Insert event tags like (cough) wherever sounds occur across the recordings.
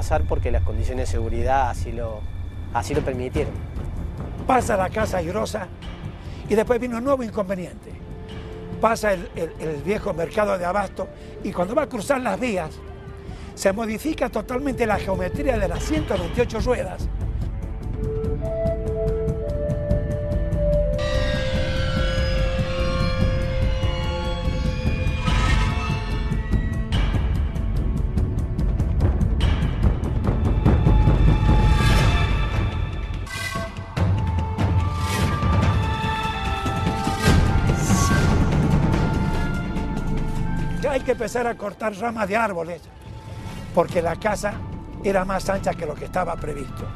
pasar porque las condiciones de seguridad así lo, así lo permitieron. Pasa la casa airosa y después vino un nuevo inconveniente. Pasa el, el viejo mercado de abasto y cuando va a cruzar las vías se modifica totalmente la geometría de las 128 ruedas empezar a cortar ramas de árboles porque la casa era más ancha que lo que estaba previsto.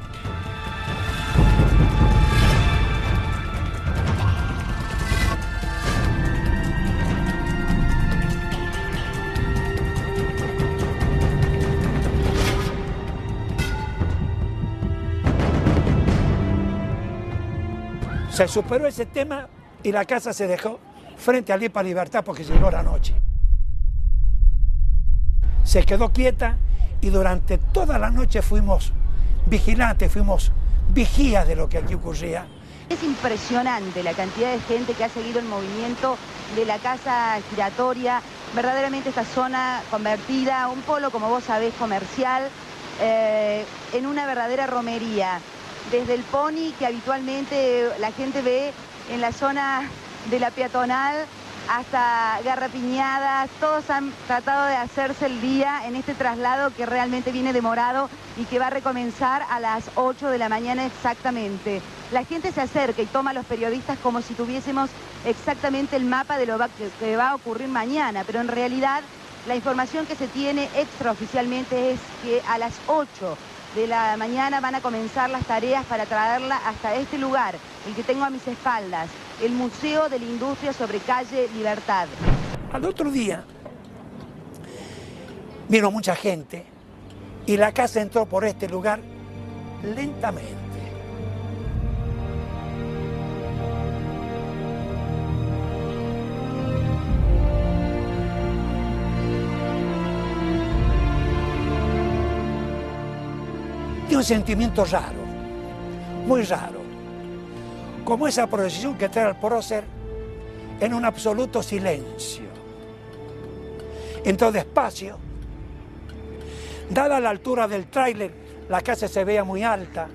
Se superó ese tema y la casa se dejó frente a Lipa Libertad porque llegó la noche se quedó quieta y durante toda la noche fuimos vigilantes, fuimos vigías de lo que aquí ocurría. Es impresionante la cantidad de gente que ha seguido el movimiento de la casa giratoria, verdaderamente esta zona convertida, un polo, como vos sabés, comercial, eh, en una verdadera romería. Desde el pony que habitualmente la gente ve en la zona de la peatonal hasta garrapiñadas, todos han tratado de hacerse el día en este traslado que realmente viene demorado y que va a recomenzar a las 8 de la mañana exactamente. La gente se acerca y toma a los periodistas como si tuviésemos exactamente el mapa de lo que va a ocurrir mañana, pero en realidad la información que se tiene extraoficialmente es que a las 8 de la mañana van a comenzar las tareas para traerla hasta este lugar, el que tengo a mis espaldas, el Museo de la Industria sobre calle Libertad. Al otro día vino mucha gente y la casa entró por este lugar lentamente. Un sentimiento raro, muy raro como esa procesión que trae al prócer en un absoluto silencio. Entró despacio, dada la altura del tráiler, la casa se veía muy alta,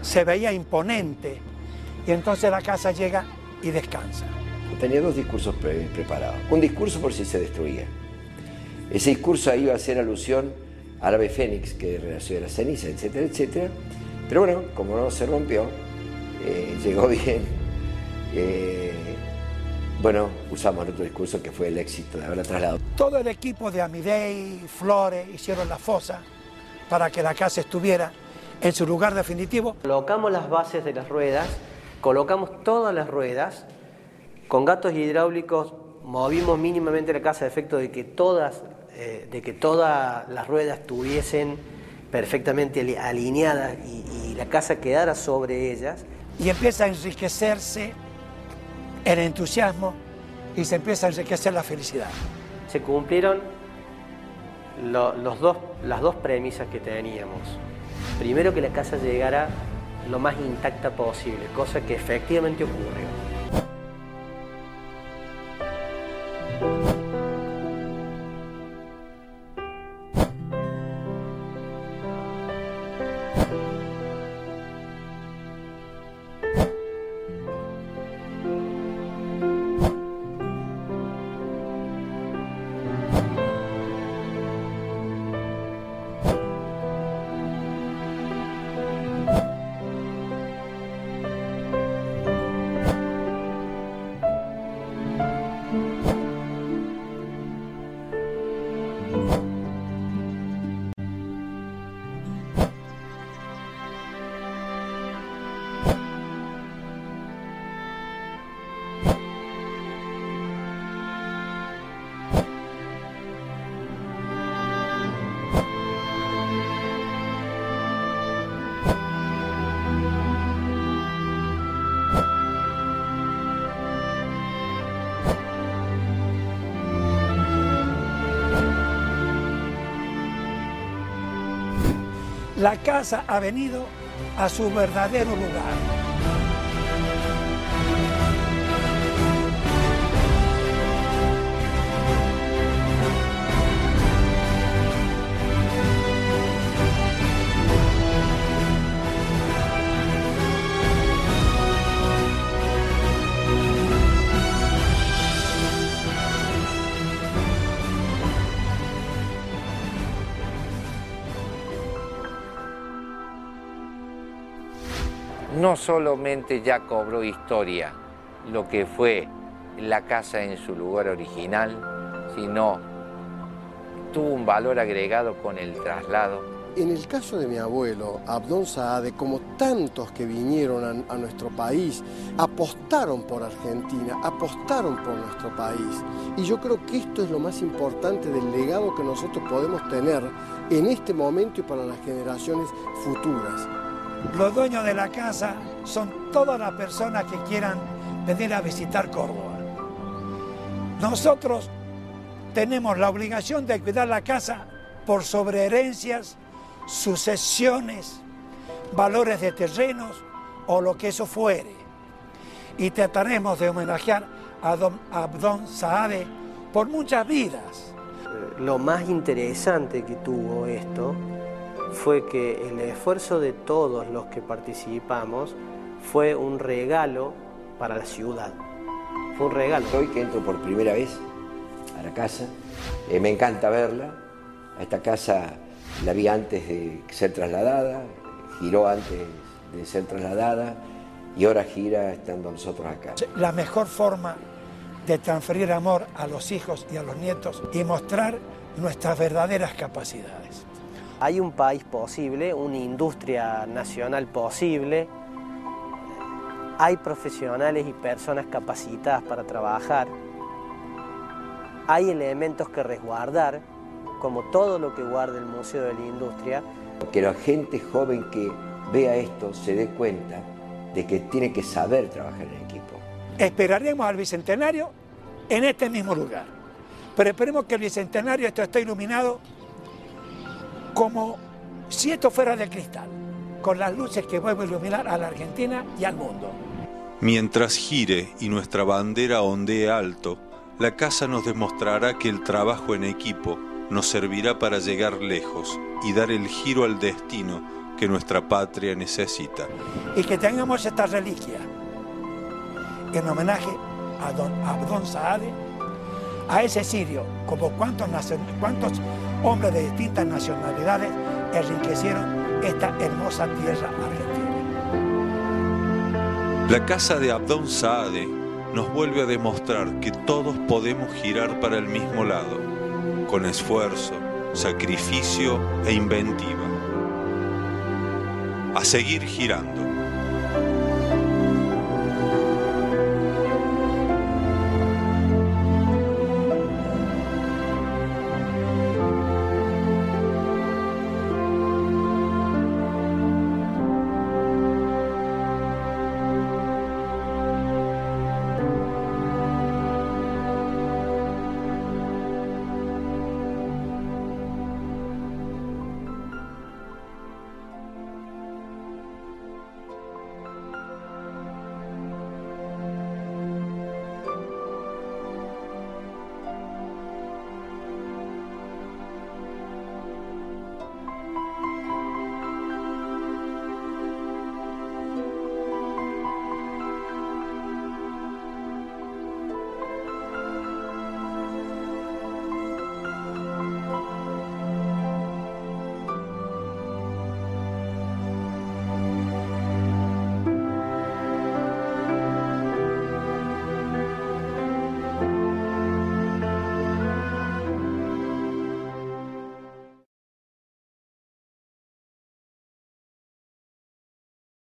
se veía imponente, y entonces la casa llega y descansa. Tenía dos discursos preparados. Un discurso por si se destruía. Ese discurso iba a hacer alusión ave fénix que renació de la ceniza, etcétera, etcétera. Pero bueno, como no se rompió, eh, llegó (laughs) bien. Eh, bueno, usamos el otro discurso que fue el éxito de haberla trasladado. Todo el equipo de Amidei, Flores, hicieron la fosa para que la casa estuviera en su lugar definitivo. Colocamos las bases de las ruedas, colocamos todas las ruedas, con gatos hidráulicos movimos mínimamente la casa a efecto de que todas, eh, de que todas las ruedas estuviesen perfectamente alineadas y la casa quedara sobre ellas y empieza a enriquecerse el entusiasmo y se empieza a enriquecer la felicidad. Se cumplieron los dos, las dos premisas que teníamos. Primero que la casa llegara lo más intacta posible, cosa que efectivamente ocurrió. La casa ha venido a su verdadero lugar. No solamente ya cobró historia lo que fue la casa en su lugar original, sino tuvo un valor agregado con el traslado. En el caso de mi abuelo, Abdón Saade, como tantos que vinieron a, a, nuestro país, apostaron por Argentina, apostaron por nuestro país. Y yo creo que esto es lo más importante del legado que nosotros podemos tener en este momento y para las generaciones futuras. Los dueños de la casa son todas las personas que quieran venir a visitar Córdoba. Nosotros tenemos la obligación de cuidar la casa por sobreherencias, sucesiones, valores de terrenos o lo que eso fuere. Y trataremos de homenajear a don Abdón Saade por muchas vidas. Lo más interesante que tuvo esto fue que el esfuerzo de todos los que participamos fue un regalo para la ciudad. Fue un regalo. Hoy que entro por primera vez a la casa, eh, me encanta verla. A esta casa la vi antes de ser trasladada, giró antes de ser trasladada y ahora gira estando nosotros acá. La mejor forma de transferir amor a los hijos y a los nietos y mostrar nuestras verdaderas capacidades. Hay un país posible, una industria nacional posible, hay profesionales y personas capacitadas para trabajar, hay elementos que resguardar, como todo lo que guarda el Museo de la Industria. Que la gente joven que vea esto se dé cuenta de que tiene que saber trabajar en equipo. Esperaremos al Bicentenario en este mismo lugar, pero esperemos que el Bicentenario esto esté iluminado como si esto fuera de cristal, con las luces que vuelven a iluminar a la Argentina y al mundo. Mientras gire y nuestra bandera ondee alto, la casa nos demostrará que el trabajo en equipo nos servirá para llegar lejos y dar el giro al destino que nuestra patria necesita. Y que tengamos esta reliquia en homenaje a don Abdón Saade, a ese sirio, como cuantos, cuantos hombres de distintas nacionalidades enriquecieron esta hermosa tierra argentina. La casa de Abdón Saade nos vuelve a demostrar que todos podemos girar para el mismo lado, con esfuerzo, sacrificio e inventiva. A seguir girando.